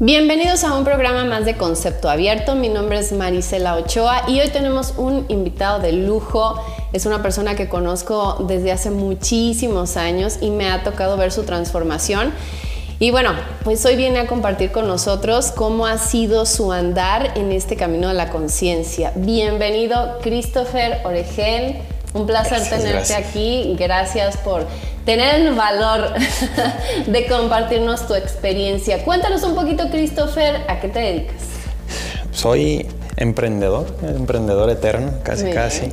Bienvenidos a un programa más de Concepto Abierto. Mi nombre es Marisela Ochoa y hoy tenemos un invitado de lujo. Es una persona que conozco desde hace muchísimos años y me ha tocado ver su transformación. Y bueno, pues hoy viene a compartir con nosotros cómo ha sido su andar en este camino de la conciencia. Bienvenido, Christopher Oregel. Un placer tenerte aquí. Gracias por tener el valor de compartirnos tu experiencia. Cuéntanos un poquito, Christopher, ¿a qué te dedicas? Soy emprendedor, emprendedor eterno, casi casi.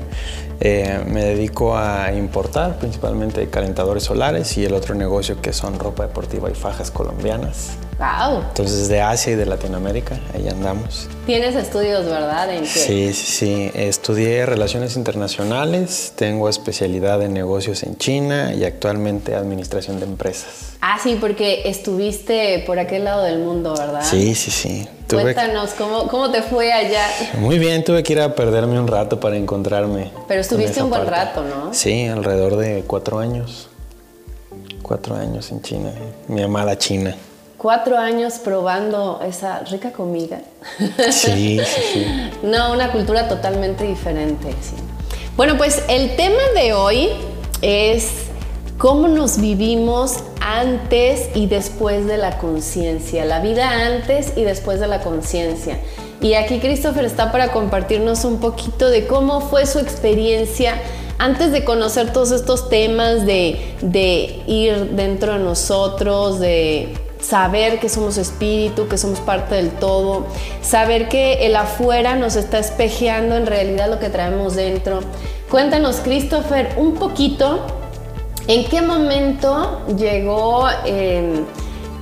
Eh, me dedico a importar principalmente calentadores solares y el otro negocio que son ropa deportiva y fajas colombianas. Wow. Entonces de Asia y de Latinoamérica, ahí andamos. Tienes estudios, ¿verdad? ¿En qué? Sí, sí, sí. Estudié Relaciones Internacionales, tengo especialidad en negocios en China y actualmente Administración de Empresas. Ah, sí, porque estuviste por aquel lado del mundo, ¿verdad? Sí, sí, sí. Cuéntanos, ¿cómo, ¿cómo te fue allá? Muy bien, tuve que ir a perderme un rato para encontrarme. Pero estuviste un buen rato, ¿no? Sí, alrededor de cuatro años. Cuatro años en China, mi amada China. Cuatro años probando esa rica comida. Sí, sí, sí. no, una cultura totalmente diferente, sí. Bueno, pues el tema de hoy es cómo nos vivimos antes y después de la conciencia, la vida antes y después de la conciencia. Y aquí Christopher está para compartirnos un poquito de cómo fue su experiencia antes de conocer todos estos temas de, de ir dentro de nosotros, de saber que somos espíritu, que somos parte del todo, saber que el afuera nos está espejeando en realidad lo que traemos dentro. Cuéntanos, Christopher, un poquito ¿En qué momento llegó em,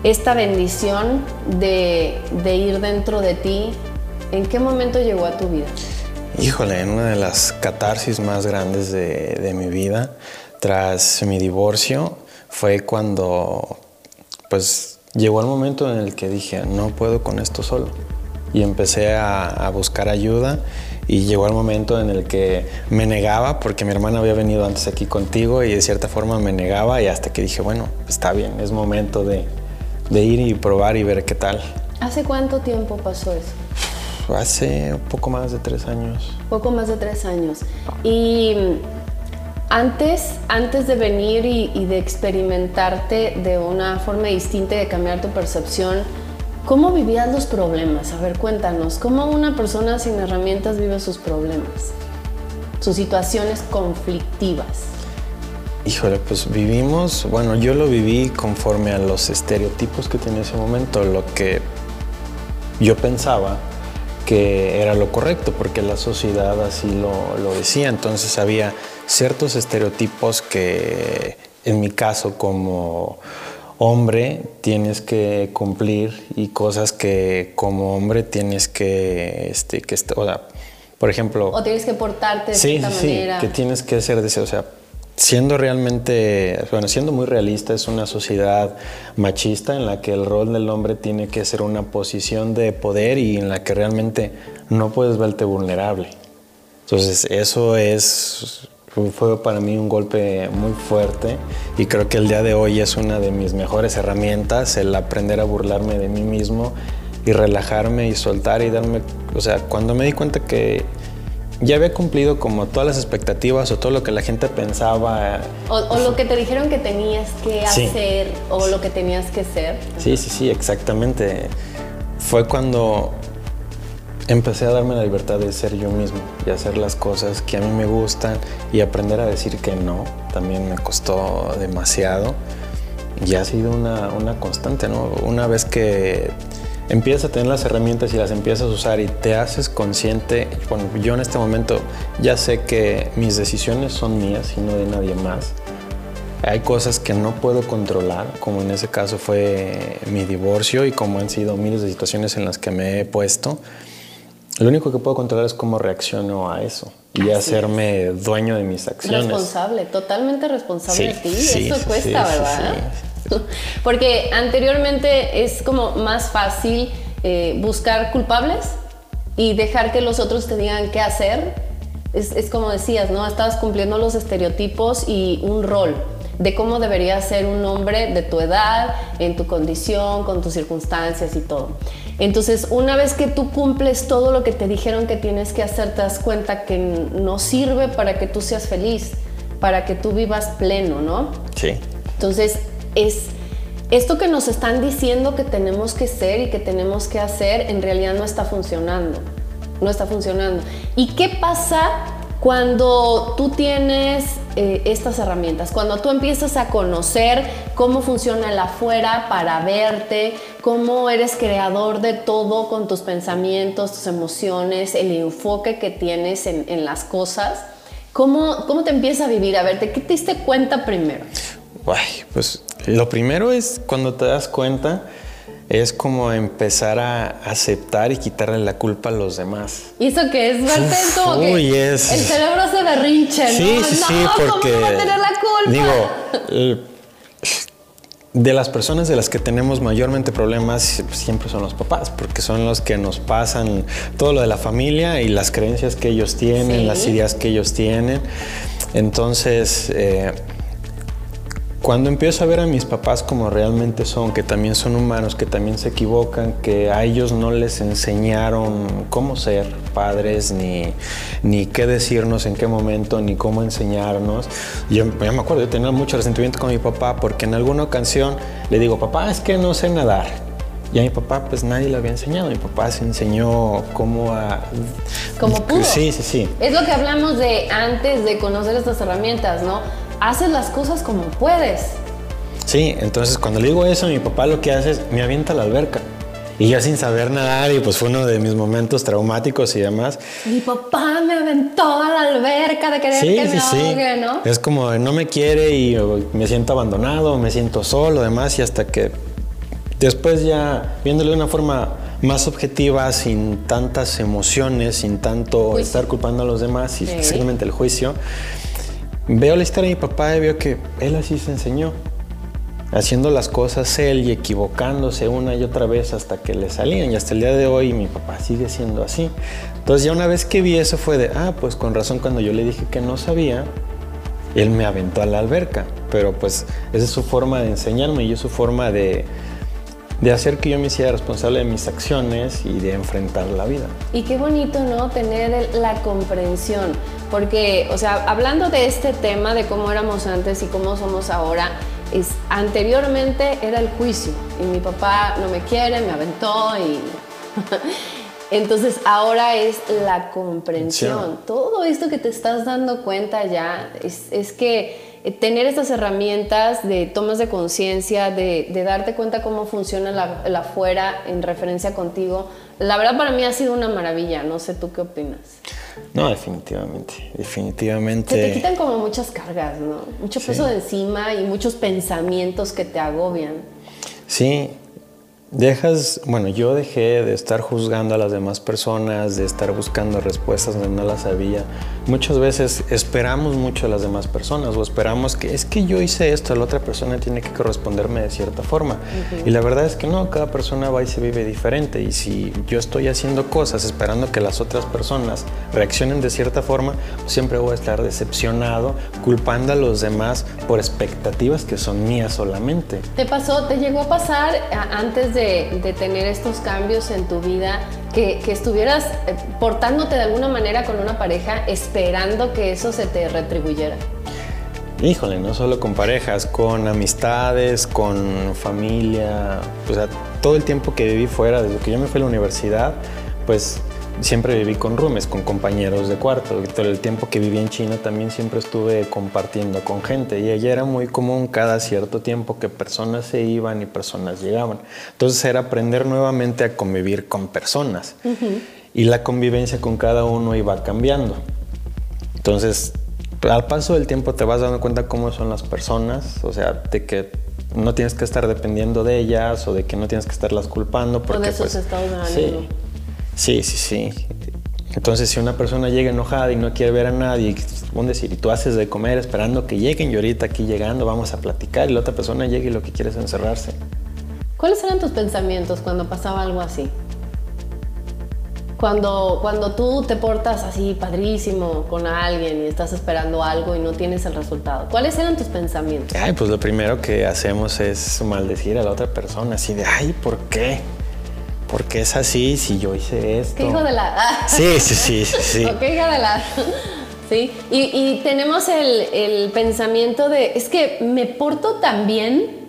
esta bendición de, ir dentro de ti? ¿En qué momento llegó a tu vida? Híjole, en una de las catarsis más grandes de, de mi vida, tras mi divorcio, fue cuando pues llegó el momento en el que dije, no puedo con esto solo. Y empecé a, a buscar ayuda y llegó el momento en el que me negaba porque mi hermana había venido antes aquí contigo y de cierta forma me negaba y hasta que dije, bueno, está bien, es momento de, ir y probar y ver qué tal. ¿Hace cuánto tiempo pasó eso? Hace poco más de tres años. Poco más de tres años. Y antes, antes de venir y, y de experimentarte de una forma distinta y de cambiar tu percepción, ¿Cómo vivías los problemas? A ver, cuéntanos, ¿cómo una persona sin herramientas vive sus problemas? Sus situaciones conflictivas. Híjole, pues vivimos, bueno, yo lo viví conforme a los estereotipos que tenía ese momento, lo que yo pensaba que era lo correcto, porque la sociedad así lo, lo decía. Entonces había ciertos estereotipos que, en mi caso, como hombre tienes que cumplir y cosas que como hombre tienes que, este, que o sea, por ejemplo... O tienes que portarte de sí, cierta sí, manera. que tienes que ser de o sea, siendo realmente, bueno, siendo muy realista, es una sociedad machista en la que el rol del hombre tiene que ser una posición de poder y en la que realmente no puedes verte vulnerable. Entonces, eso es fue para mí un golpe muy fuerte y creo que el día de hoy es una de mis mejores herramientas, el aprender a burlarme de mí mismo y relajarme y soltar y darme, o sea, cuando me di cuenta que ya había cumplido como todas las expectativas o todo lo que la gente pensaba. O, lo que te dijeron que tenías que hacer o lo que tenías que ser. Sí, sí, sí, exactamente. Fue cuando empecé a darme la libertad de ser yo mismo y hacer las cosas que a mí me gustan y aprender a decir que no. También me costó demasiado y ha sido una, una constante, ¿no? Una vez que empiezas a tener las herramientas y las empiezas a usar y te haces consciente, bueno, yo en este momento ya sé que mis decisiones son mías y no de nadie más. Hay cosas que no puedo controlar, como en ese caso fue mi divorcio y como han sido miles de situaciones en las que me he puesto. Lo único que puedo controlar es cómo reacciono a eso y hacerme dueño de mis acciones. Responsable, totalmente responsable de ti. eso cuesta, ¿verdad? Porque anteriormente es como más fácil eh, buscar culpables y dejar que los otros te digan qué hacer. Es, es como decías, ¿no? Estabas cumpliendo los estereotipos y un rol. de cómo debería ser un hombre de tu edad, en tu condición, con tus circunstancias y todo. Entonces, una vez que tú cumples todo lo que te dijeron que tienes que hacer, te das cuenta que no sirve para que tú seas feliz, para que tú vivas pleno, ¿no? Sí. Entonces, es esto que nos están diciendo que tenemos que ser y que tenemos que hacer, en realidad no está funcionando. No está funcionando. ¿Y qué pasa cuando tú tienes eh, estas herramientas, cuando tú empiezas a conocer cómo funciona el afuera para verte, cómo eres creador de todo con tus pensamientos, tus emociones, el enfoque que tienes en, las cosas, ¿cómo, ¿cómo te empieza a vivir? A verte, ¿qué te diste cuenta primero? pues lo primero es cuando te das cuenta es como empezar a aceptar y quitarle la culpa a los demás. ¿Y eso qué es? Es como que el cerebro se berrinche, ¿no? Sí, sí, sí, porque... ¿cómo va a tener la culpa? Digo, de las personas de las que tenemos mayormente problemas pues, siempre son los papás, porque son los que nos pasan todo lo de la familia y las creencias que ellos tienen, las ideas que ellos tienen. Entonces... Eh, cuando empiezo a ver a mis papás como realmente son, que también son humanos, que también se equivocan, que a ellos no les enseñaron cómo ser padres, ni, ni qué decirnos en qué momento, ni cómo enseñarnos. Yo me acuerdo, yo tenía mucho resentimiento con mi papá porque en alguna ocasión le digo, papá, es que no sé nadar. Y a mi papá pues nadie le había enseñado. Mi papá se enseñó cómo a... Como pudo. Sí, sí, sí. Es lo que hablamos de antes de conocer estas herramientas, ¿no? Haces las cosas como puedes. Sí, entonces cuando le digo eso, mi papá lo que hace es me avienta a la alberca. Y yo sin saber nadar, y pues fue uno de mis momentos traumáticos y demás. Mi papá me aventó a la alberca de querer que me ahogue, ¿no? Es como no me quiere y me siento abandonado, me siento solo, demás, y hasta que después ya viéndole de una forma más objetiva, sin tantas emociones, sin tanto estar culpando a los demás y simplemente el juicio, Veo la historia de mi papá y veo que él así se enseñó, haciendo las cosas él y equivocándose una y otra vez hasta que le salían. Y hasta el día de hoy mi papá sigue siendo así. Entonces ya una vez que vi eso fue de, ah, pues con razón cuando yo le dije que no sabía, él me aventó a la alberca. Pero pues esa es su forma de enseñarme y es su forma de, de hacer que yo me hiciera responsable de mis acciones y de enfrentar la vida. Y qué bonito, ¿no? Tener la comprensión, porque, o sea, hablando de este tema de cómo éramos antes y cómo somos ahora, es, anteriormente era el juicio y mi papá no me quiere, me aventó y... Entonces ahora es la comprensión. Todo esto que te estás dando cuenta ya es, es que tener estas herramientas de tomas de conciencia, de, darte cuenta cómo funciona la, afuera en referencia contigo, la verdad para mí ha sido una maravilla. No sé tú qué opinas. No, definitivamente, definitivamente. Se te quitan como muchas cargas, ¿no? Mucho peso de encima y muchos pensamientos que te agobian. Sí, Dejas, bueno, yo dejé de estar juzgando a las demás personas, de estar buscando respuestas donde no las había. Muchas veces esperamos mucho a las demás personas o esperamos que es que yo hice esto, la otra persona tiene que corresponderme de cierta forma. Y la verdad es que no, cada persona va y se vive diferente. Y si yo estoy haciendo cosas esperando que las otras personas reaccionen de cierta forma, siempre voy a estar decepcionado, culpando a los demás por expectativas que son mías solamente. ¿Te pasó, te llegó a pasar antes de de, tener estos cambios en tu vida, que, estuvieras eh, portándote de alguna manera con una pareja esperando que eso se te retribuyera? Híjole, no solo con parejas, con amistades, con familia, o sea, todo el tiempo que viví fuera, desde que yo me fui a la universidad, pues siempre viví con roomies, con compañeros de cuarto. Todo el tiempo que viví en China también siempre estuve compartiendo con gente y allá era muy común cada cierto tiempo que personas se iban y personas llegaban. Entonces era aprender nuevamente a convivir con personas y la convivencia con cada uno iba cambiando. Entonces, al paso del tiempo te vas dando cuenta cómo son las personas, o sea, de que no tienes que estar dependiendo de ellas o de que no tienes que estarlas culpando porque esos pues, estados de sí, Sí, sí, sí. Entonces, si una persona llega enojada y no quiere ver a nadie, vamos decir, y tú haces de comer esperando que lleguen y ahorita aquí llegando vamos a platicar y la otra persona llega y lo que quiere es encerrarse. ¿Cuáles eran tus pensamientos cuando pasaba algo así? Cuando, cuando tú te portas así padrísimo con alguien y estás esperando algo y no tienes el resultado, ¿cuáles eran tus pensamientos? Ay, pues lo primero que hacemos es maldecir a la otra persona, así de, ay, ¿por qué? ¿Por qué es así si yo hice esto? ¿Qué hijo de la...? Sí, sí, sí, sí. ¿Qué hijo de la...? Sí, y, y tenemos el, el pensamiento de, es que me porto tan bien,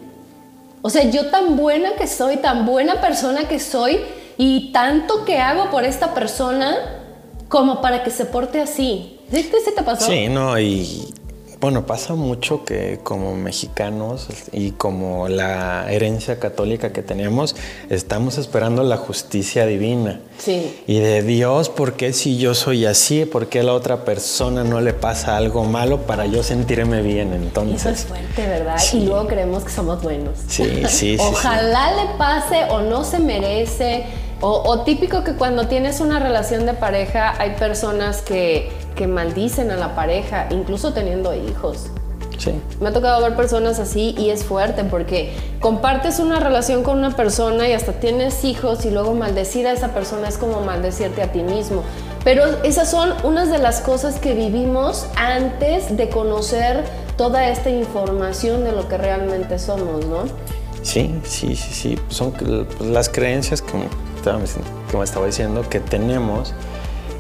o sea, yo tan buena que soy, tan buena persona que soy, y tanto que hago por esta persona como para que se porte así. ¿Sí, te pasó? Sí, no, y bueno, pasa mucho que como mexicanos y como la herencia católica que tenemos, estamos esperando la justicia divina. Sí. Y de Dios, ¿por qué si yo soy así? ¿Por qué a la otra persona no le pasa algo malo para yo sentirme bien? Entonces. Eso es fuerte, ¿verdad? Y luego creemos que somos buenos. Sí, sí, sí. Ojalá le pase o no se merece o, típico que cuando tienes una relación de pareja hay personas que, que maldicen a la pareja, incluso teniendo hijos. Sí. Me ha tocado ver personas así y es fuerte porque compartes una relación con una persona y hasta tienes hijos y luego maldecir a esa persona es como maldecirte a ti mismo. Pero esas son unas de las cosas que vivimos antes de conocer toda esta información de lo que realmente somos, ¿no? Sí, sí, sí, sí. Son las creencias que que me estaba diciendo, que tenemos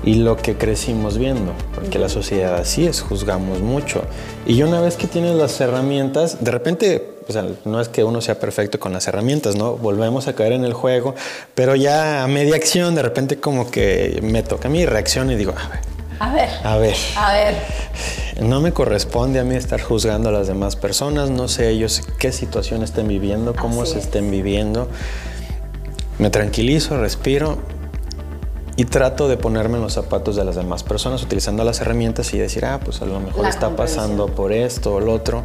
y lo que crecimos viendo, porque la sociedad así es, juzgamos mucho. Y una vez que tienes las herramientas, de repente, o sea, no es que uno sea perfecto con las herramientas, ¿no? Volvemos a caer en el juego, pero ya a media acción, de repente como que me toca a mí reacción y digo, a ver. A ver. A ver. A ver. No me corresponde a mí estar juzgando a las demás personas, no sé ellos qué situación estén viviendo, cómo se estén viviendo. Me tranquilizo, respiro y trato de ponerme en los zapatos de las demás personas utilizando las herramientas y decir, ah, pues a lo mejor está pasando por esto o lo otro.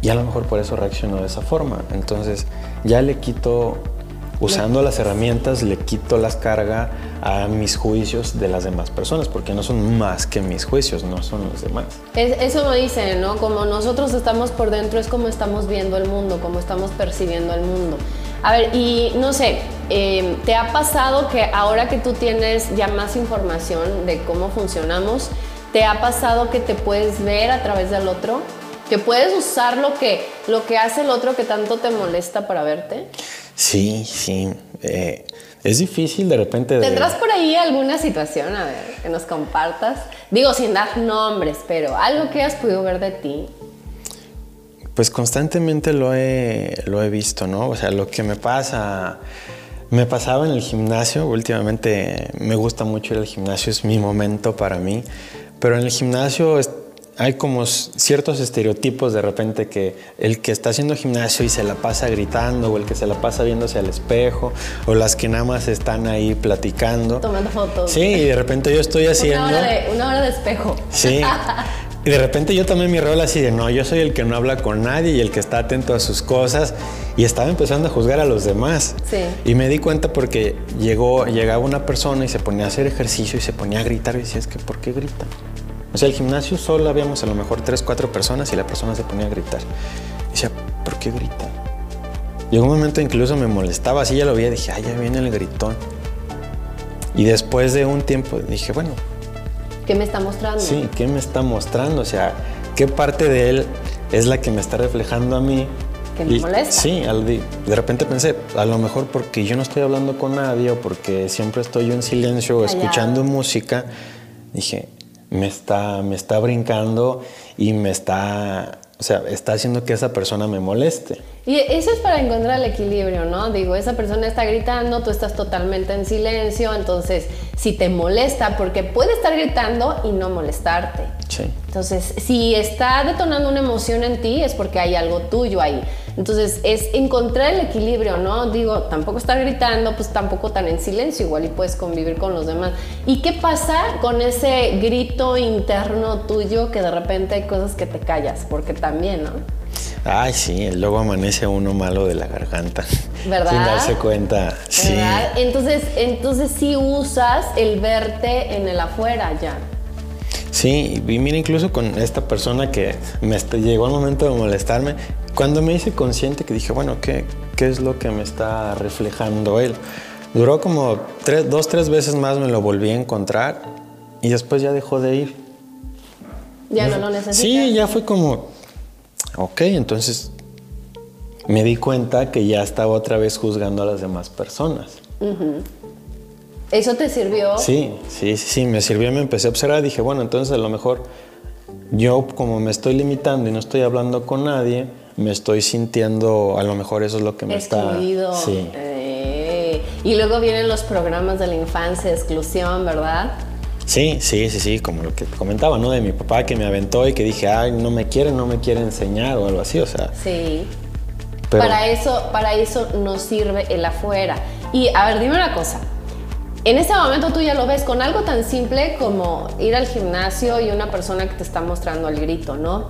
Y a lo mejor por eso reacciono de esa forma. Entonces ya le quito, usando las herramientas, le quito las cargas a mis juicios de las demás personas, porque no son más que mis juicios, no son los demás. eso lo dicen, ¿no? Como nosotros estamos por dentro es como estamos viendo el mundo, como estamos percibiendo el mundo. A ver, y no sé, eh, ¿te ha pasado que ahora que tú tienes ya más información de cómo funcionamos, ¿te ha pasado que te puedes ver a través del otro? ¿Que puedes usar lo que, lo que hace el otro que tanto te molesta para verte? Sí, sí. Eh, es difícil de repente. ¿Tendrás por ahí alguna situación, a ver, que nos compartas? Digo, sin dar nombres, pero algo que has podido ver de ti. Pues constantemente lo he, lo he visto, ¿no? O sea, lo que me pasa, me pasaba en el gimnasio, últimamente me gusta mucho ir al gimnasio, es mi momento para mí, pero en el gimnasio hay como ciertos estereotipos de repente que el que está haciendo gimnasio y se la pasa gritando, o el que se la pasa viéndose al espejo, o las que nada más están ahí platicando. Tomando fotos. Sí, y de repente yo estoy haciendo... Una hora de, una hora de espejo. Sí. Y de repente yo también mi rol así de no, yo soy el que no habla con nadie y el que está atento a sus cosas y estaba empezando a juzgar a los demás. Sí. Y me di cuenta porque llegó, llegaba una persona y se ponía a hacer ejercicio y se ponía a gritar y decía, es que ¿por qué gritan? O sea, el gimnasio solo habíamos a lo mejor tres, cuatro personas y la persona se ponía a gritar. Y decía, ¿por qué gritan? Llegó un momento incluso me molestaba, así ya lo vi y dije, ay, ya viene el gritón. Y después de un tiempo dije, bueno, ¿Qué me está mostrando? Sí, ¿qué me está mostrando? O sea, ¿qué parte de él es la que me está reflejando a mí? Que me molesta. Sí, de repente pensé, a lo mejor porque yo no estoy hablando con nadie o porque siempre estoy yo en silencio o escuchando música, dije, me está, me está brincando y me está o sea, está haciendo que esa persona me moleste. Y eso es para encontrar el equilibrio, ¿no? Digo, esa persona está gritando, tú estás totalmente en silencio, entonces si te molesta, porque puede estar gritando y no molestarte. Sí. Entonces, si está detonando una emoción en ti, es porque hay algo tuyo ahí. Entonces, es encontrar el equilibrio, ¿no? Digo, tampoco estar gritando, pues tampoco tan en silencio, igual y puedes convivir con los demás. ¿Y qué pasa con ese grito interno tuyo que de repente hay cosas que te callas? Porque también, ¿no? Ay, sí, luego amanece uno malo de la garganta. ¿Verdad? Sin darse cuenta. ¿verdad? Sí. Entonces, entonces sí usas el verte en el afuera ya. Sí, y mira, incluso con esta persona que me llegó el momento de molestarme, cuando me hice consciente que dije, bueno, ¿qué, ¿qué es lo que me está reflejando él? Duró como tres, dos, tres veces más me lo volví a encontrar y después ya dejó de ir. Ya no lo necesitas. Sí, ya fue como, ok, entonces me di cuenta que ya estaba otra vez juzgando a las demás personas. ¿Eso te sirvió? Sí, sí, sí, sí, me sirvió, me empecé a observar, dije, bueno, entonces a lo mejor yo como me estoy limitando y no estoy hablando con nadie, me estoy sintiendo, a lo mejor eso es lo que me Excluido. está... Sí. Eh, y luego vienen los programas de la infancia, exclusión, ¿verdad? Sí, sí, sí, sí, como lo que comentaba, ¿no? De mi papá que me aventó y que dije, ay, no me quiere, no me quiere enseñar o algo así, o sea. Sí. Para eso, para eso nos sirve el afuera. Y a ver, dime una cosa. En este momento tú ya lo ves con algo tan simple como ir al gimnasio y una persona que te está mostrando el grito, ¿no?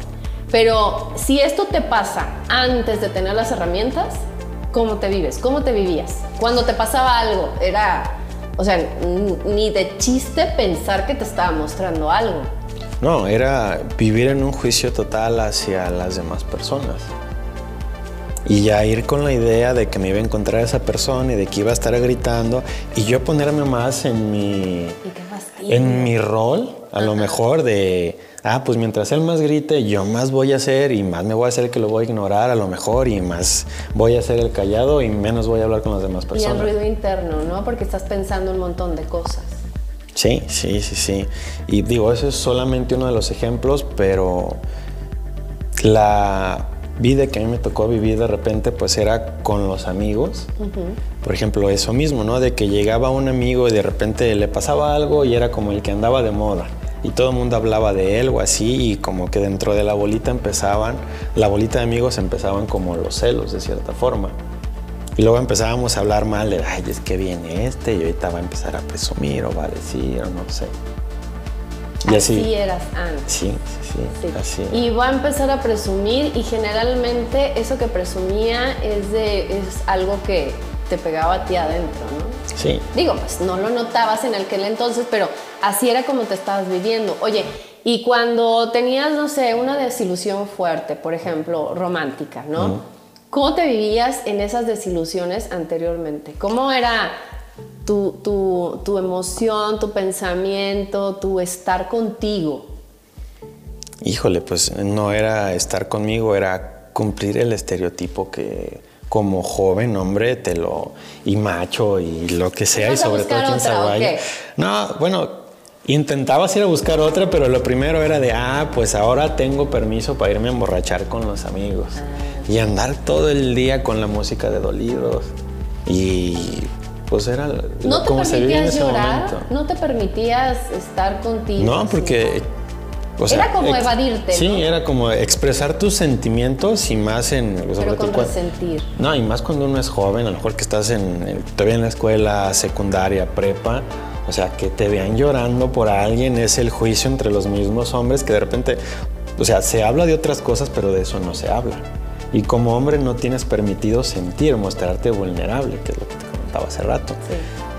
Pero si esto te pasa antes de tener las herramientas, ¿cómo te vives? ¿Cómo te vivías? Cuando te pasaba algo, era, o sea, ni de chiste pensar que te estaba mostrando algo. No, era vivir en un juicio total hacia las demás personas y ya ir con la idea de que me iba a encontrar esa persona y de que iba a estar gritando y yo ponerme más en mi en mi rol a lo mejor de ah pues mientras él más grite yo más voy a hacer y más me voy a hacer el que lo voy a ignorar a lo mejor y más voy a ser el callado y menos voy a hablar con las demás personas y el ruido interno no porque estás pensando un montón de cosas. Sí sí sí sí. Y digo ese es solamente uno de los ejemplos pero la vida que a mí me tocó vivir de repente pues era con los amigos. Por ejemplo, eso mismo, ¿no? De que llegaba un amigo y de repente le pasaba algo y era como el que andaba de moda. Y todo el mundo hablaba de él o así y como que dentro de la bolita empezaban, la bolita de amigos empezaban como los celos de cierta forma. Y luego empezábamos a hablar mal de, ay, es que viene este y ahorita va a empezar a presumir o va a decir o no sé. Y así, eras antes. Sí, sí, sí, así. Y va a empezar a presumir y generalmente eso que presumía es, de, es algo que te pegaba a ti adentro, ¿no? Sí. Digo, pues no lo notabas en aquel entonces, pero así era como te estabas viviendo. Oye, y cuando tenías, no sé, una desilusión fuerte, por ejemplo, romántica, ¿no? ¿Cómo te vivías en esas desilusiones anteriormente? ¿Cómo era tu, tu, emoción, tu pensamiento, tu estar contigo? Híjole, pues no era estar conmigo, era cumplir el estereotipo que como joven hombre te lo y macho y lo que sea y sobre todo quien se No, bueno, intentaba ir a buscar otra, pero lo primero era de, ah, pues ahora tengo permiso para irme a emborrachar con los amigos ah. y andar todo el día con la música de dolidos y pues era ¿No te permitías llorar? ¿No te permitías estar contigo? No, porque... era como evadirte. Sí, era como expresar tus sentimientos y más en... Pero con resentir. No, y más cuando uno es joven, a lo mejor que estás en, todavía en la escuela secundaria, prepa, o sea, que te vean llorando por alguien es el juicio entre los mismos hombres que de repente, o sea, se habla de otras cosas, pero de eso no se habla. Y como hombre no tienes permitido sentir, mostrarte vulnerable, que es lo que te hace rato.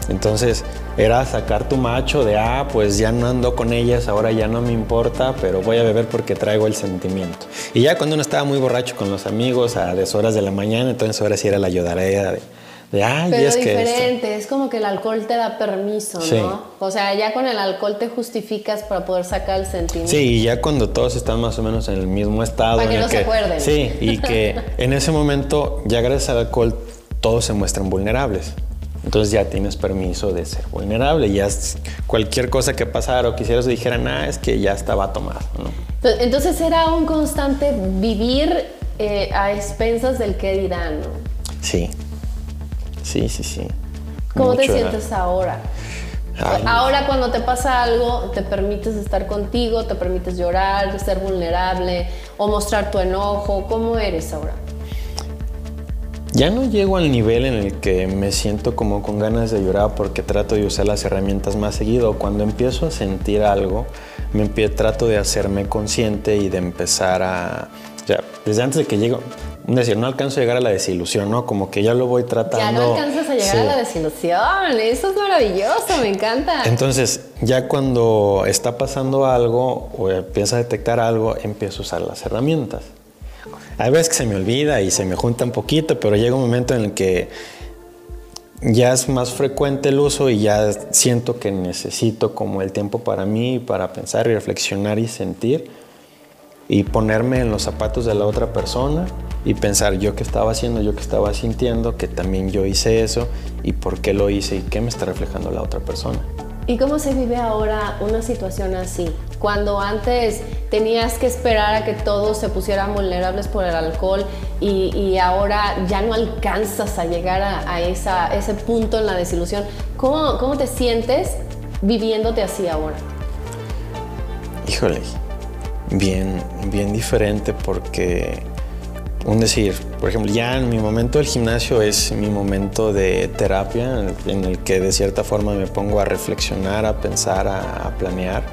Entonces era sacar tu macho de, ah, pues ya no ando con ellas, ahora ya no me importa, pero voy a beber porque traigo el sentimiento. Y ya cuando uno estaba muy borracho con los amigos a deshoras de la mañana, entonces ahora sí era la ayudarea de, de ay, pero es diferente, es como que el alcohol te da permiso, ¿no? O sea, ya con el alcohol te justificas para poder sacar el sentimiento. Sí, y ya cuando todos están más o menos en el mismo estado. Para que no se acuerden. Sí, y que en ese momento, ya gracias al alcohol, todos se muestran vulnerables. Entonces ya tienes permiso de ser vulnerable. Ya cualquier cosa que pasara o quisieras dijeran, ah, es que ya estaba tomado. ¿no? Entonces era un constante vivir eh, a expensas del que dirán. ¿no? Sí, sí, sí, sí. ¿Cómo te sientes ahora? ahora cuando te pasa algo, te permites estar contigo, te permites llorar, ser vulnerable o mostrar tu enojo. ¿Cómo eres ahora? Ya no llego al nivel en el que me siento como con ganas de llorar porque trato de usar las herramientas más seguido. Cuando empiezo a sentir algo, me trato de hacerme consciente y de empezar a... Ya, desde antes de que llego, decir, no alcanzo a llegar a la desilusión, ¿no? Como que ya lo voy tratando. Ya no alcanzas a llegar a la desilusión, eso es maravilloso, me encanta. Entonces, ya cuando está pasando algo o empieza a detectar algo, empiezo a usar las herramientas. Hay veces que se me olvida y se me junta un poquito, pero llega un momento en el que ya es más frecuente el uso y ya siento que necesito como el tiempo para mí, para pensar y reflexionar y sentir y ponerme en los zapatos de la otra persona y pensar yo qué estaba haciendo, yo qué estaba sintiendo, que también yo hice eso y por qué lo hice y qué me está reflejando la otra persona. ¿Y cómo se vive ahora una situación así? Cuando antes tenías que esperar a que todos se pusieran vulnerables por el alcohol y, ahora ya no alcanzas a llegar a, esa, ese punto en la desilusión, ¿cómo, ¿cómo te sientes viviéndote así ahora? Híjole, bien, bien diferente porque un decir, por ejemplo, ya en mi momento del gimnasio es mi momento de terapia en el que de cierta forma me pongo a reflexionar, a pensar, a, planear.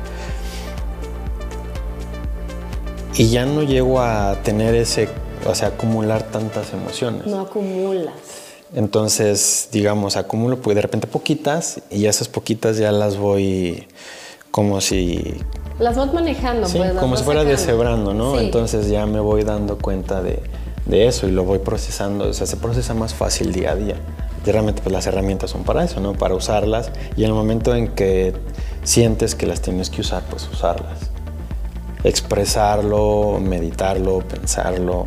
Y ya no llego a tener ese, o sea, acumular tantas emociones. No acumulas. Entonces, digamos, acumulo pues de repente poquitas y esas poquitas ya las voy como si las vas manejando, sí, pues, como si fuera deshebrando, ¿no? Entonces ya me voy dando cuenta de, de eso y lo voy procesando, o sea, se procesa más fácil día a día. Y realmente pues las herramientas son para eso, ¿no? Para usarlas y en el momento en que sientes que las tienes que usar, pues usarlas. Expresarlo, meditarlo, pensarlo,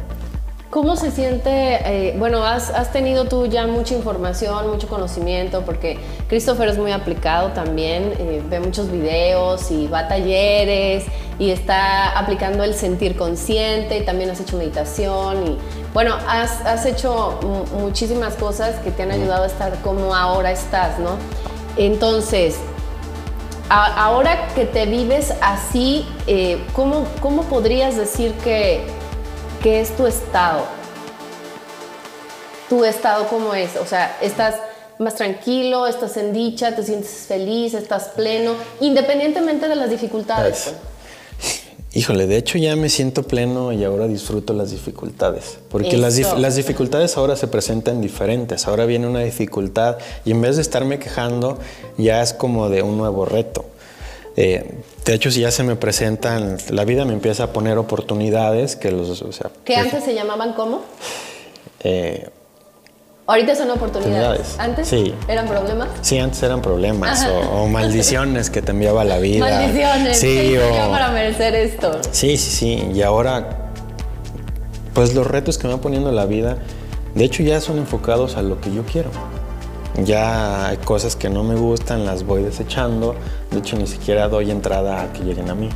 ¿Cómo se siente? Eh, bueno, has, tenido tú ya mucha información, mucho conocimiento, porque Christopher es muy aplicado también, eh, ve muchos videos y va a talleres y está aplicando el sentir consciente, y también has hecho meditación y bueno, has, has hecho muchísimas cosas que te han ayudado a estar como ahora estás, ¿no? Entonces, ahora que te vives así, eh, ¿cómo, ¿cómo podrías decir que ¿Qué es tu estado? ¿Tu estado cómo es? O sea, estás más tranquilo, estás en dicha, te sientes feliz, estás pleno, independientemente de las dificultades. Pues. Híjole, de hecho ya me siento pleno y ahora disfruto las dificultades, porque las, las, dificultades ahora se presentan diferentes, ahora viene una dificultad y en vez de estarme quejando ya es como de un nuevo reto. Eh, de hecho, si ya se me presentan, la vida me empieza a poner oportunidades que los, o sea, ¿Que antes se llamaban cómo? Eh, Ahorita son oportunidades. ¿Antes sí. eran problemas? Sí, antes eran problemas o, maldiciones que te enviaba la vida. Maldiciones. Sí, o... para merecer esto. Sí, sí, sí. Y ahora, pues los retos que me va poniendo la vida, de hecho ya son enfocados a lo que yo quiero. Ya hay cosas que no me gustan, las voy desechando. De hecho, ni siquiera doy entrada a que lleguen a mí.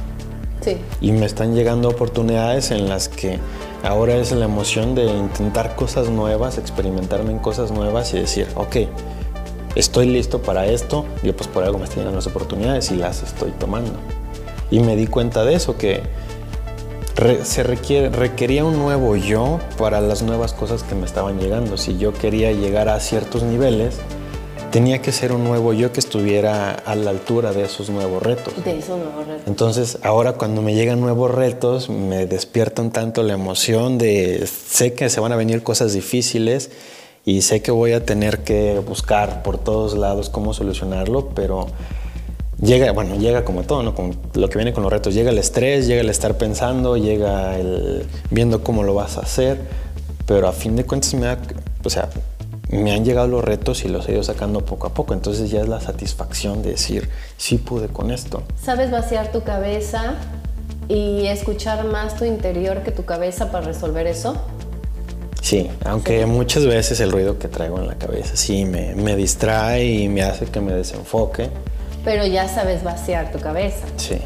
Sí. Y me están llegando oportunidades en las que ahora es la emoción de intentar cosas nuevas, experimentarme en cosas nuevas y decir, ok, estoy listo para esto. Y pues por algo me están llegando las oportunidades y las estoy tomando. Y me di cuenta de eso, que se requiere, requería un nuevo yo para las nuevas cosas que me estaban llegando. Si yo quería llegar a ciertos niveles, tenía que ser un nuevo yo que estuviera a la altura de esos nuevos retos. De esos nuevos retos. Entonces, ahora cuando me llegan nuevos retos, me despiertan tanto la emoción de sé que se van a venir cosas difíciles y sé que voy a tener que buscar por todos lados cómo solucionarlo, pero llega, bueno, llega como todo, ¿no? Como lo que viene con los retos, llega el estrés, llega el estar pensando, llega el viendo cómo lo vas a hacer, pero a fin de cuentas me o sea, me han llegado los retos y los he ido sacando poco a poco, entonces ya es la satisfacción de decir, sí pude con esto. ¿Sabes vaciar tu cabeza y escuchar más tu interior que tu cabeza para resolver eso? Sí, aunque muchas veces el ruido que traigo en la cabeza sí me, me distrae y me hace que me desenfoque pero ya sabes vaciar tu cabeza. Sí.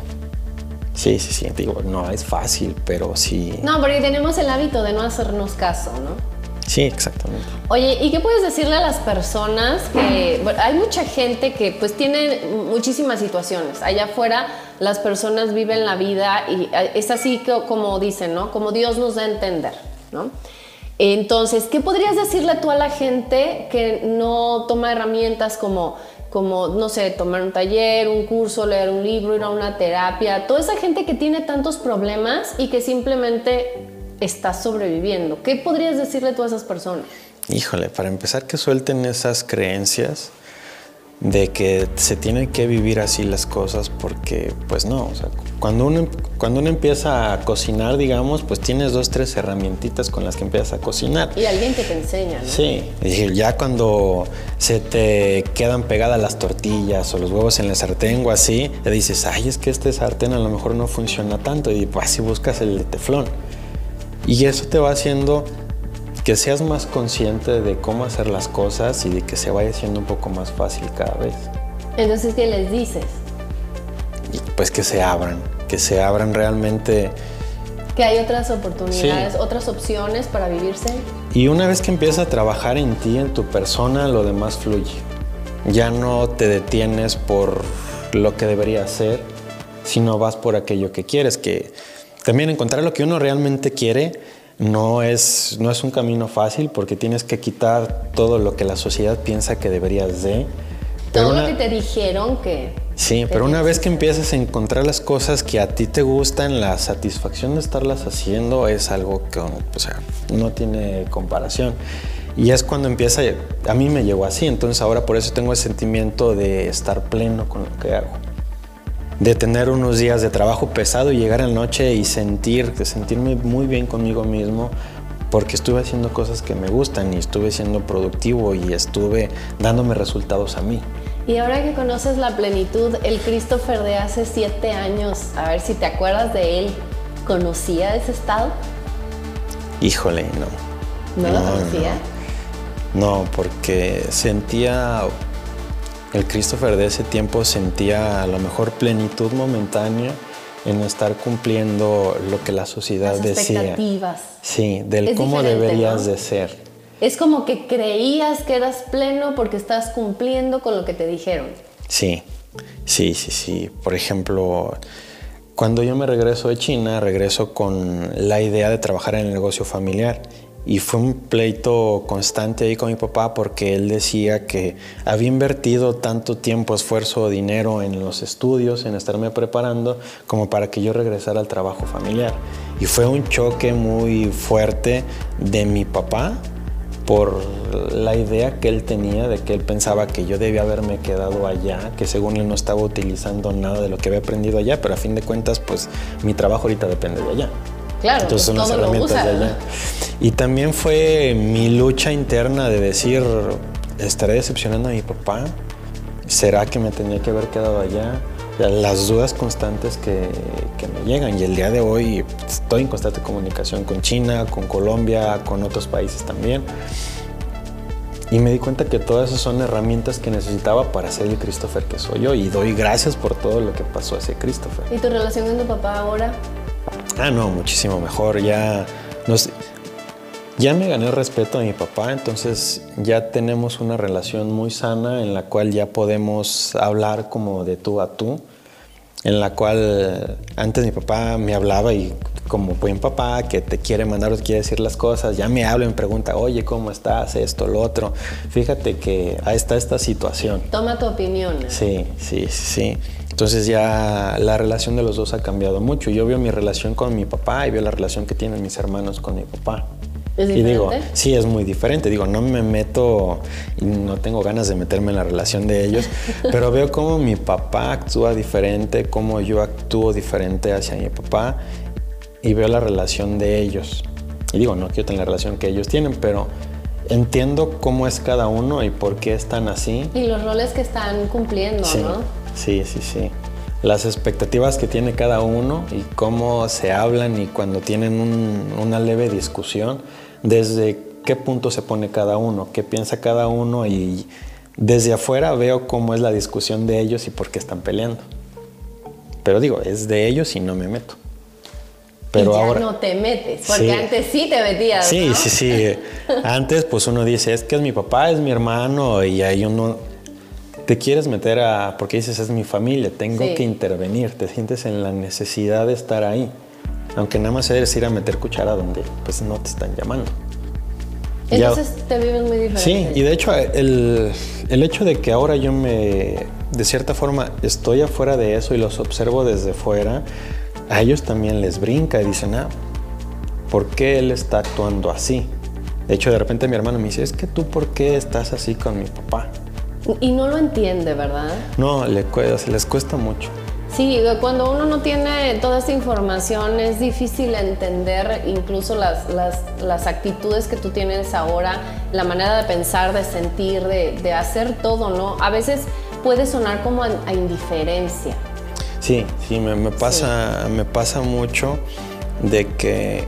Sí, sí, sí. Digo, no es fácil, pero sí. No, porque tenemos el hábito de no hacernos caso, ¿no? Sí, exactamente. Oye, ¿y qué puedes decirle a las personas que hay mucha gente que pues tiene muchísimas situaciones. Allá afuera las personas viven la vida y eh, es así como dicen, ¿no? Como Dios nos da a entender, ¿no? Entonces, ¿qué podrías decirle tú a la gente que no toma herramientas como como, no sé, tomar un taller, un curso, leer un libro, ir a una terapia, toda esa gente que tiene tantos problemas y que simplemente está sobreviviendo. ¿Qué podrías decirle tú a esas personas? Híjole, para empezar que suelten esas creencias de que se tienen que vivir así las cosas porque pues no, o sea, cuando uno, cuando uno empieza a cocinar, digamos, pues tienes dos, tres herramientitas con las que empiezas a cocinar. Y alguien que te enseña, ¿no? Sí, y ya cuando se te quedan pegadas las tortillas o los huevos en la sartén o así, le dices, ay, es que este sartén a lo mejor no funciona tanto y pues así buscas el de teflón. Y eso te va haciendo que seas más consciente de cómo hacer las cosas y de que se vaya haciendo un poco más fácil cada vez. Entonces, ¿qué les dices? Y pues que se abran, que se abran realmente. Que hay otras oportunidades, otras opciones para vivirse. Y una vez que empieza a trabajar en ti, en tu persona, lo demás fluye. Ya no te detienes por lo que debería ser, sino vas por aquello que quieres, que también encontrar lo que uno realmente quiere no es, no es un camino fácil porque tienes que quitar todo lo que la sociedad piensa que deberías de. Todo lo que te dijeron que... Sí, pero una vez que empiezas a encontrar las cosas que a ti te gustan, la satisfacción de estarlas haciendo es algo que o sea, no tiene comparación. Y es cuando empieza, a mí me llegó así, entonces ahora por eso tengo el sentimiento de estar pleno con lo que hago de tener unos días de trabajo pesado y llegar a la noche y sentir, sentirme muy bien conmigo mismo porque estuve haciendo cosas que me gustan y estuve siendo productivo y estuve dándome resultados a mí. Y ahora que conoces la plenitud, el Christopher de hace siete años, a ver si te acuerdas de él, ¿conocía ese estado? Híjole, no. ¿No, lo conocía? No, porque sentía el Christopher de ese tiempo sentía a lo mejor plenitud momentánea en estar cumpliendo lo que la sociedad Las decía. Expectativas. Sí, del cómo deberías de ser. Es como que creías que eras pleno porque estás cumpliendo con lo que te dijeron. Sí, sí, sí, sí. Por ejemplo, cuando yo me regreso de China, regreso con la idea de trabajar en el negocio familiar y fue un pleito constante ahí con mi papá porque él decía que había invertido tanto tiempo, esfuerzo, dinero en los estudios, en estarme preparando, como para que yo regresara al trabajo familiar. Y fue un choque muy fuerte de mi papá por la idea que él tenía de que él pensaba que yo debía haberme quedado allá, que según él no estaba utilizando nada de lo que había aprendido allá, pero a fin de cuentas, pues mi trabajo ahorita depende de allá. Claro, Entonces son las herramientas usa, de allá. Y también fue mi lucha interna de decir, ¿estaré decepcionando a mi papá? ¿Será que me tenía que haber quedado allá? Las dudas constantes que, que me llegan. Y el día de hoy estoy en constante comunicación con China, con Colombia, con otros países también. Y me di cuenta que todas esas son herramientas que necesitaba para ser el Christopher que soy yo. Y doy gracias por todo lo que pasó a ese Christopher. ¿Y tu relación con tu papá ahora? Ah, no, muchísimo mejor. Ya, nos, ya me gané el respeto de mi papá, entonces ya tenemos una relación muy sana en la cual ya podemos hablar como de tú a tú, en la cual antes mi papá me hablaba y como buen papá que te quiere mandar o te quiere decir las cosas, ya me habla y me pregunta, oye, ¿cómo estás? Esto, lo otro. Fíjate que ahí está esta situación. Toma tu opinión. Sí, sí, sí, sí. Entonces ya la relación de los dos ha cambiado mucho. Yo veo mi relación con mi papá y veo la relación que tienen mis hermanos con mi papá. ¿Es Y digo, diferente? sí, es muy diferente. Digo, no me meto y no tengo ganas de meterme en la relación de ellos, pero veo cómo mi papá actúa diferente, cómo yo actúo diferente hacia mi papá y veo la relación de ellos. Y digo, no quiero tener la relación que ellos tienen, pero entiendo cómo es cada uno y por qué están así. Y los roles que están cumpliendo, Sí, ¿no? sí, sí, sí. Las expectativas que tiene cada uno y cómo se hablan y cuando tienen un- una leve discusión, desde qué punto se pone cada uno, qué piensa cada uno y desde afuera veo cómo es la discusión de ellos y por qué están peleando. Pero digo, es de ellos y no me meto. Pero y ya ahora... no te metes, porque Sí. antes sí te metías. Sí, ¿no? sí, sí. Antes, pues uno dice, es que es mi papá, es mi hermano, y ahí uno te quieres meter a, porque dices, es mi familia, tengo Sí. que intervenir, te sientes en la necesidad de estar ahí. Aunque nada más eres ir a meter cuchara donde pues no te están llamando. Ya- Entonces te vives muy diferente. Sí, y de hecho el, el hecho de que ahora yo me, de cierta forma, estoy afuera de eso y los observo desde fuera, a ellos también les brinca y dicen, ah, ¿por qué él está actuando así? De hecho, de repente mi hermano me dice, es que tú, ¿por qué estás así con mi papá? Y no lo entiende, ¿verdad? No, le, les cuesta mucho. Sí, cuando uno no tiene toda esta información es difícil entender incluso las, las, las actitudes que tú tienes ahora, la manera de pensar, de sentir, de, de hacer todo, ¿no? A veces puede sonar como a, indiferencia. Sí, sí, me, me pasa, me pasa mucho de que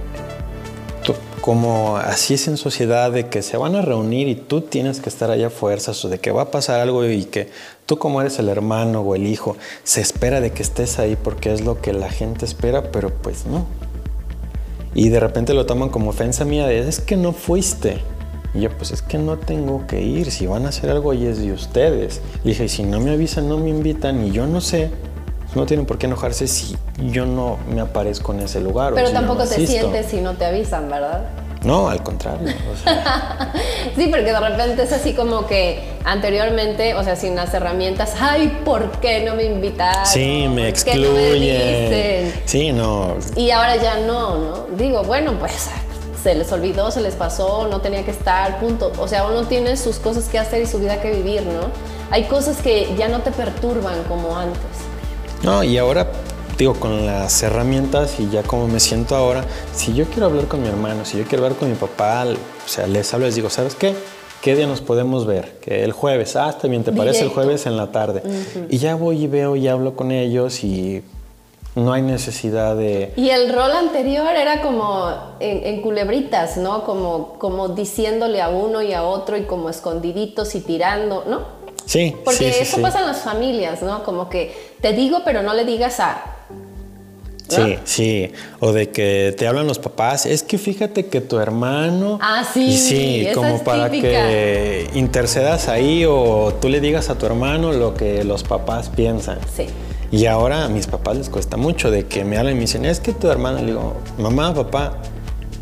como así es en sociedad, de que se van a reunir y tú tienes que estar allá a fuerzas, o de que va a pasar algo y que tú como eres el hermano o el hijo, se espera de que estés ahí porque es lo que la gente espera, pero pues no. Y de repente lo toman como ofensa mía de, es que no fuiste. Y yo, pues es que no tengo que ir, si van a hacer algo y es de ustedes. Y dije, si no me avisan, no me invitan y yo no sé, no tienen por qué enojarse si yo no me aparezco en ese lugar. Pero tampoco te sientes si no te avisan, ¿verdad? No, al contrario. sí, porque de repente es así como que anteriormente, o sea, sin las herramientas, ay, ¿por qué no me invitaron? Sí, me excluyen. sí, no. Y ahora ya no, ¿no? Digo, bueno, pues se les olvidó, se les pasó, no tenía que estar, punto. O sea, uno tiene sus cosas que hacer y su vida que vivir, ¿no? Hay cosas que ya no te perturban como antes. No, y ahora digo, con las herramientas y ya como me siento ahora, si yo quiero hablar con mi hermano, si yo quiero hablar con mi papá, o sea, les hablo, les digo, ¿sabes qué? ¿Qué día nos podemos ver? Que el jueves, ah, está bien, ¿te parece el jueves en la tarde? Y ya voy y veo y hablo con ellos y no hay necesidad de... Y el rol anterior era como en, culebritas, ¿no? Como, como diciéndole a uno y a otro y como escondiditos y tirando, ¿no? Sí. Porque sí, eso pasa en las familias, ¿no? Como que te digo, pero no le digas a Sí, sí. O de que te hablan los papás, es que fíjate que tu hermano. Ah, sí. sí, como para que intercedas ahí o tú le digas a tu hermano lo que los papás piensan. Sí. Y ahora a mis papás les cuesta mucho de que me hablen y me dicen, es que tu hermano, le digo, mamá, papá,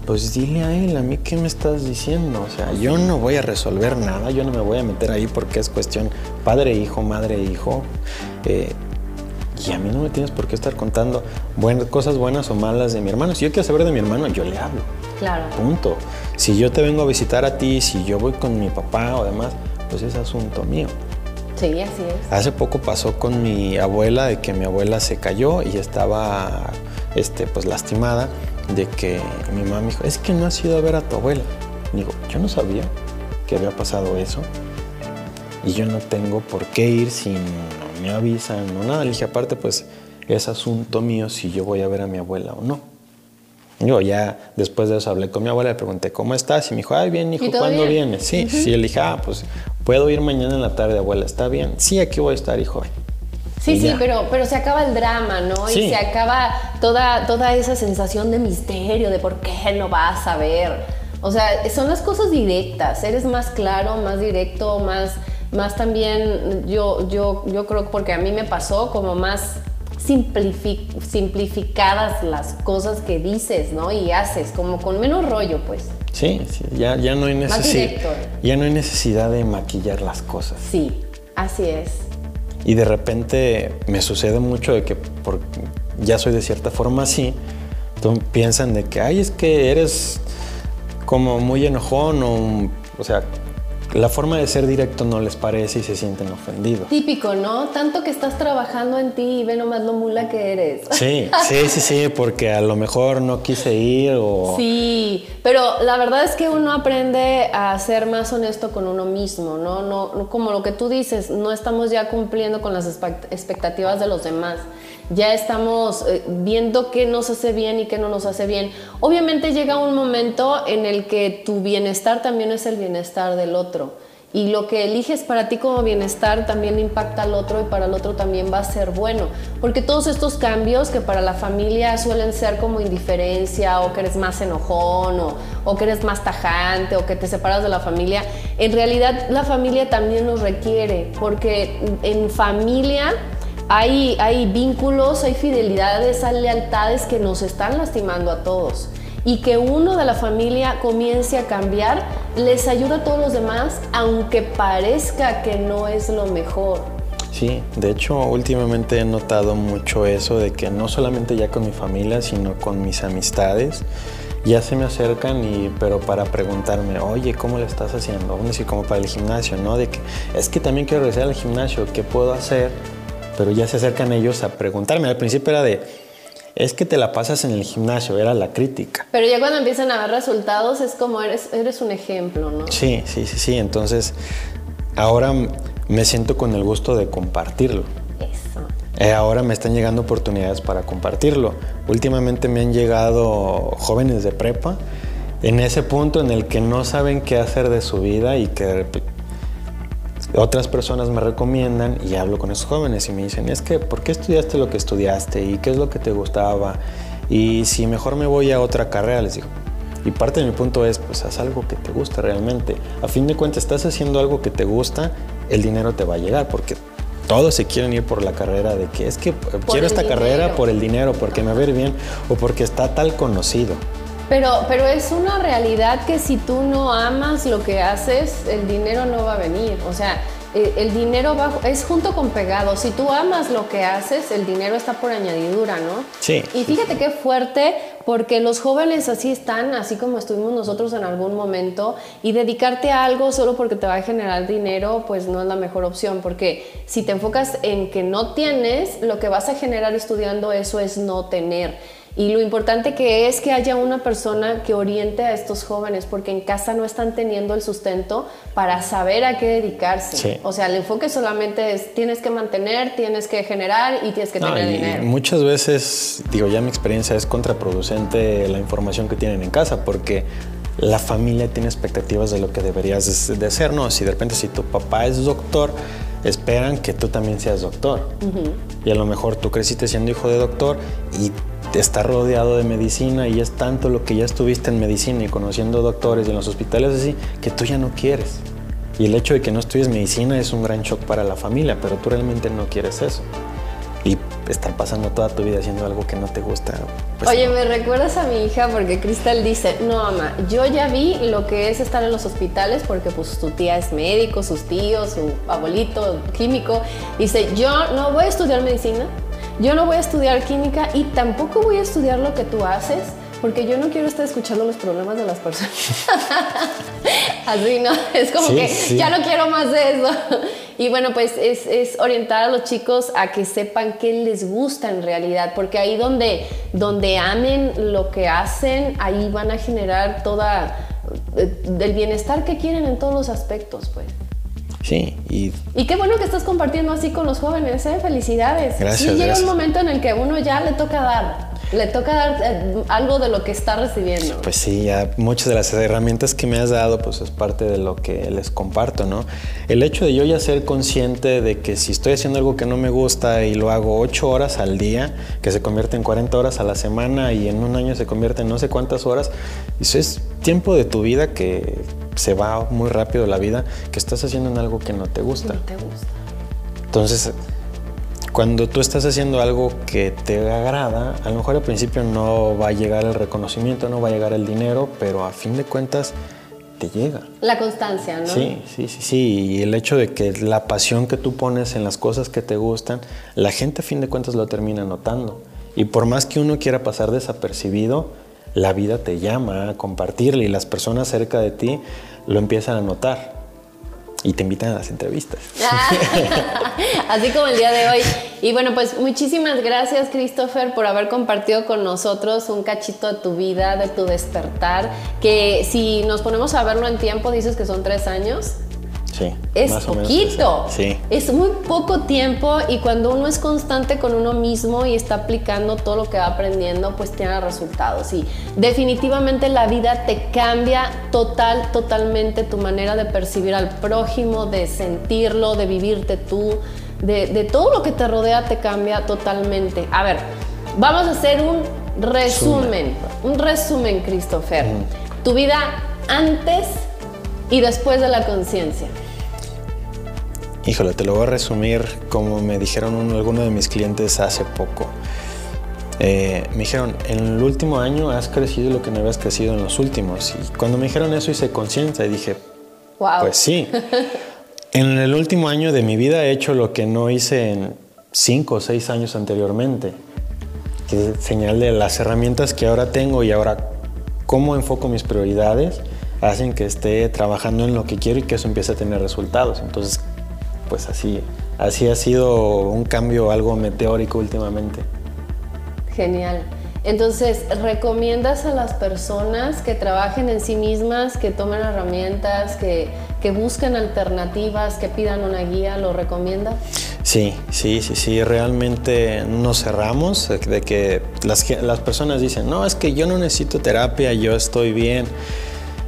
pues dile a él, a mí qué me estás diciendo. O sea, yo no voy a resolver nada, yo no me voy a meter ahí porque es cuestión padre-hijo, madre-hijo. Eh, y a mí no me tienes por qué estar contando cosas buenas o malas de mi hermano. Si yo quiero saber de mi hermano, yo le hablo. Claro. Punto. Si yo te vengo a visitar a ti, si yo voy con mi papá o demás, pues es asunto mío. Sí, así es. Hace poco pasó con mi abuela de que mi abuela se cayó y estaba este, pues lastimada de que mi mamá me dijo, es que no has ido a ver a tu abuela. digo, yo no sabía que había pasado eso y yo no tengo por qué ir sin me avisan o nada. Le dije, aparte, pues es asunto mío si yo voy a ver a mi abuela o no. Yo ya después de eso hablé con mi abuela, le pregunté, ¿cómo estás? Y me dijo, ay, bien, hijo, ¿cuándo vienes? Sí, sí, le dije, ah, pues puedo ir mañana en la tarde, abuela, ¿está bien? Sí, aquí voy a estar, hijo. Sí, sí, pero, pero se acaba el drama, ¿no? Y se acaba toda, toda esa sensación de misterio, de por qué no vas a ver. O sea, son las cosas directas, eres más claro, más directo, más más también yo, yo, yo creo porque a mí me pasó como más simplificadas las cosas que dices, ¿no? Y haces, como con menos rollo, pues. Sí, sí ya, ya, no hay necesidad. Ya no hay necesidad de maquillar las cosas. Sí, así es. Y de repente me sucede mucho de que por, ya soy de cierta forma así, entonces piensan de que, ay, es que eres como muy enojón o, o sea, la forma de ser directo no les parece y se sienten ofendidos. Típico, ¿no? Tanto que estás trabajando en ti y ve nomás lo mula que eres. Sí, sí, sí, sí, porque a lo mejor no quise ir o... Sí, pero la verdad es que uno aprende a ser más honesto con uno mismo, ¿no? No, como lo que tú dices, no estamos ya cumpliendo con las expectativas de los demás ya estamos eh, viendo qué nos hace bien y qué no nos hace bien. Obviamente llega un momento en el que tu bienestar también es el bienestar del otro. Y lo que eliges para ti como bienestar también impacta al otro y para el otro también va a ser bueno. Porque todos estos cambios que para la familia suelen ser como indiferencia o que eres más enojón o, o que eres más tajante o que te separas de la familia, en realidad la familia también nos requiere. Porque en familia hay, hay vínculos, hay fidelidades, hay lealtades que nos están lastimando a todos. Y que uno de la familia comience a cambiar les ayuda a todos los demás, aunque parezca que no es lo mejor. Sí, de hecho últimamente he notado mucho eso de que no solamente ya con mi familia, sino con mis amistades, ya se me acercan y pero para preguntarme, oye, ¿cómo le estás haciendo? Vamos a decir, como para el gimnasio, ¿no? De que es que también quiero regresar al gimnasio, ¿qué puedo hacer? Pero ya se acercan ellos a preguntarme. Al principio era de, es que te la pasas en el gimnasio, era la crítica. Pero ya cuando empiezan a ver resultados es como eres, eres un ejemplo, ¿no? Sí, sí, sí, sí. Entonces, ahora me siento con el gusto de compartirlo. Eso. Eh, ahora me están llegando oportunidades para compartirlo. Últimamente me han llegado jóvenes de prepa en ese punto en el que no saben qué hacer de su vida y que otras personas me recomiendan y hablo con esos jóvenes y me dicen, es que, ¿por qué estudiaste lo que estudiaste? ¿Y qué es lo que te gustaba? Y si mejor me voy a otra carrera, les digo. Y parte de mi punto es, pues haz algo que te gusta realmente. A fin de cuentas, estás haciendo algo que te gusta, el dinero te va a llegar, porque todos se quieren ir por la carrera de que es que quiero esta carrera por el dinero, porque me va a ir bien o porque está tal conocido. Pero, pero es una realidad que si tú no amas lo que haces, el dinero no va a venir. O sea, eh, el dinero va, es junto con pegado. Si tú amas lo que haces, el dinero está por añadidura, ¿no? Sí. Y fíjate qué fuerte, porque los jóvenes así están, así como estuvimos nosotros en algún momento, y dedicarte a algo solo porque te va a generar dinero, pues no es la mejor opción, porque si te enfocas en que no tienes, lo que vas a generar estudiando eso es no tener. Y lo importante que es que haya una persona que oriente a estos jóvenes, porque en casa no están teniendo el sustento para saber a qué dedicarse. O sea, el enfoque solamente es tienes que mantener, tienes que generar y tienes que tener dinero. Muchas veces, digo, ya mi experiencia es contraproducente la información que tienen en casa, porque la familia tiene expectativas de lo que deberías de ser, ¿no? Si de repente si tu papá es doctor, esperan que tú también seas doctor. Y a lo mejor tú creciste siendo hijo de doctor y está rodeado de medicina y es tanto lo que ya estuviste en medicina y conociendo doctores y en los hospitales así, que tú ya no quieres. Y el hecho de que no estudies medicina es un gran shock para la familia, pero tú realmente no quieres eso. Y estar pasando toda tu vida haciendo algo que no te gusta. Pues Oye, me recuerdas a mi hija porque Cristal dice, no, mamá, yo ya vi lo que es estar en los hospitales porque pues tu tía es médico, sus tíos, su abuelito, químico. Dice, yo no voy a estudiar medicina, yo no voy a estudiar química y tampoco voy a estudiar lo que tú haces porque yo no quiero estar escuchando los problemas de las personas. Así, ¿no? Es como que ya no quiero más de eso. Y bueno, pues es, es, orientar a los chicos a que sepan qué les gusta en realidad, porque ahí donde, donde amen lo que hacen, ahí van a generar toda eh, el bienestar que quieren en todos los aspectos, pues. Sí, y... Y qué bueno que estás compartiendo así con los jóvenes, ¿eh? Felicidades. Gracias. Sí, llega un momento en el que uno ya le toca dar, le toca dar eh, algo de lo que está recibiendo. Pues sí, ya muchas de las herramientas que me has dado, pues es parte de lo que les comparto, ¿no? El hecho de yo ya ser consciente de que si estoy haciendo algo que no me gusta y lo hago ocho horas al día, que se convierte en 40 horas a la semana y en un año se convierte en no sé cuántas horas, eso es tiempo de tu vida que se va muy rápido la vida, que estás haciendo en algo que no te gusta. No te gusta. Entonces, cuando tú estás haciendo algo que te agrada, a lo mejor al principio no va a llegar el reconocimiento, no va a llegar el dinero, pero a fin de cuentas te llega. La constancia, ¿no? Sí, sí, sí, sí. Y el hecho de que la pasión que tú pones en las cosas que te gustan, la gente a fin de cuentas lo termina notando. Y por más que uno quiera pasar desapercibido, la vida te llama a compartirle y las personas cerca de ti lo empiezan a notar y te invitan a las entrevistas. Así como el día de hoy. Y bueno, pues muchísimas gracias Christopher por haber compartido con nosotros un cachito de tu vida, de tu despertar, que si nos ponemos a verlo en tiempo, dices que son tres años. Sí, es poquito. sí. Es muy poco tiempo y cuando uno es constante con uno mismo y está aplicando todo lo que va aprendiendo, pues tiene resultados. Y definitivamente la vida te cambia total, totalmente tu manera de percibir al prójimo, de sentirlo, de vivirte tú, de, todo lo que te rodea te cambia totalmente. A ver, vamos a hacer un resumen, un resumen, Christopher. Tu vida antes y después de la conciencia. Híjole, te lo voy a resumir como me dijeron algunos de mis clientes hace poco. Eh, me dijeron, en el último año has crecido lo que no habías crecido en los últimos. Y cuando me dijeron eso hice conciencia y dije, wow. pues sí. en el último año de mi vida he hecho lo que no hice en cinco o seis años anteriormente. Que señal de las herramientas que ahora tengo y ahora cómo enfoco mis prioridades hacen que esté trabajando en lo que quiero y que eso empiece a tener resultados. Entonces, pues así, así ha sido un cambio algo meteórico últimamente. Genial. Entonces, ¿recomiendas a las personas que trabajen en sí mismas, que tomen herramientas, que, que busquen alternativas, que pidan una guía? ¿Lo recomiendas? Sí, sí, sí, sí, realmente nos cerramos de que las, las personas dicen, no, es que yo no necesito terapia, yo estoy bien.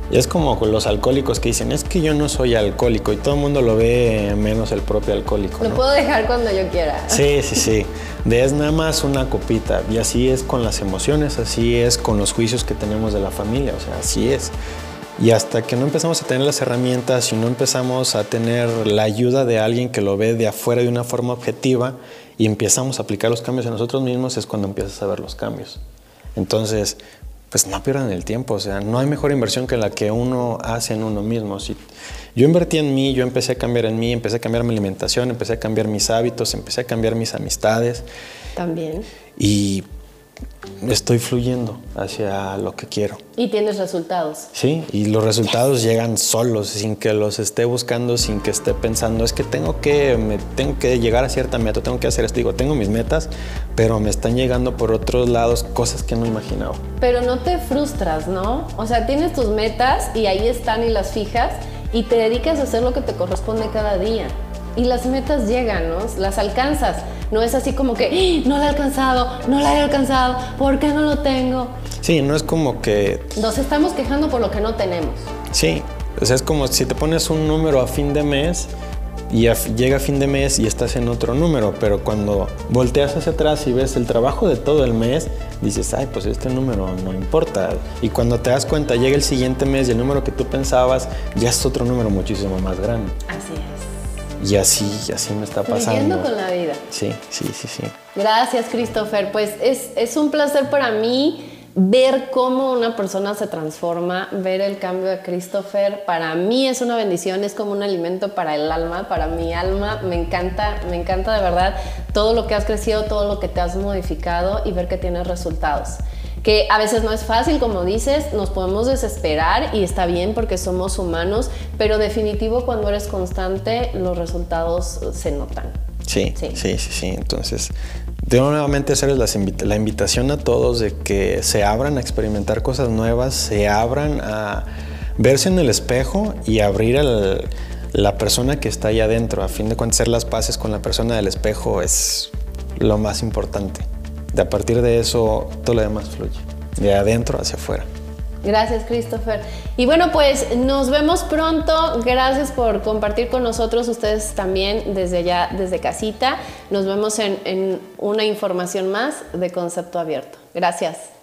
Y es como con los alcohólicos que dicen, es que yo no soy alcohólico y todo el mundo lo ve menos el propio alcohólico. Lo puedo dejar cuando yo quiera. Sí, sí, sí. De es nada más una copita. Y así es con las emociones, así es con los juicios que tenemos de la familia, o sea, así es. Y hasta que no empezamos a tener las herramientas y no empezamos a tener la ayuda de alguien que lo ve de afuera de una forma objetiva y empezamos a aplicar los cambios a nosotros mismos, es cuando empiezas a ver los cambios. Entonces, pues no pierdan el tiempo, o sea, no hay mejor inversión que la que uno hace en uno mismo. Si yo invertí en mí, yo empecé a cambiar en mí, empecé a cambiar mi alimentación, empecé a cambiar mis hábitos, empecé a cambiar mis amistades. También. Y estoy fluyendo hacia lo que quiero. Y tienes resultados. Sí, y los resultados llegan solos, sin que los esté buscando, sin que esté pensando, es que tengo que, me, tengo que llegar a cierta meta, tengo que hacer esto. Digo, tengo mis metas, pero me están llegando por otros lados cosas que no imaginaba. Pero no te frustras, ¿no? O sea, tienes tus metas y ahí están y las fijas y te dedicas a hacer lo que te corresponde cada día. Y las metas llegan, ¿no? Las alcanzas. No es así como que, ¡Ah! no la he alcanzado, no la he alcanzado, ¿por qué no lo tengo? Sí, no es como que... Nos estamos quejando por lo que no tenemos. Sí, o sea, es como si te pones un número a fin de mes y llega fin de mes y estás en otro número, pero cuando volteas hacia atrás y ves el trabajo de todo el mes, dices, ay, pues este número no importa. Y cuando te das cuenta, llega el siguiente mes y el número que tú pensabas ya es otro número muchísimo más grande. Así es. Y así, así me está pasando. con la vida. Sí, sí, sí, sí. Gracias, Christopher. Pues es, es un placer para mí ver cómo una persona se transforma, ver el cambio de Christopher, para mí es una bendición, es como un alimento para el alma, para mi alma, me encanta, me encanta de verdad todo lo que has crecido, todo lo que te has modificado y ver que tienes resultados que a veces no es fácil, como dices, nos podemos desesperar y está bien porque somos humanos, pero definitivo cuando eres constante los resultados se notan. Sí, sí, sí, sí. Entonces, de nuevamente hacerles la invitación a todos de que se abran a experimentar cosas nuevas, se abran a verse en el espejo y abrir la persona que está ahí adentro. A fin de cuentas, hacer las paces con la persona del espejo es lo más importante a partir de eso todo lo demás fluye, de adentro hacia afuera. Gracias, Christopher. Y bueno, pues nos vemos pronto. Gracias por compartir con nosotros, ustedes también desde ya, desde casita. Nos vemos en, en una información más de Concepto Abierto. Gracias.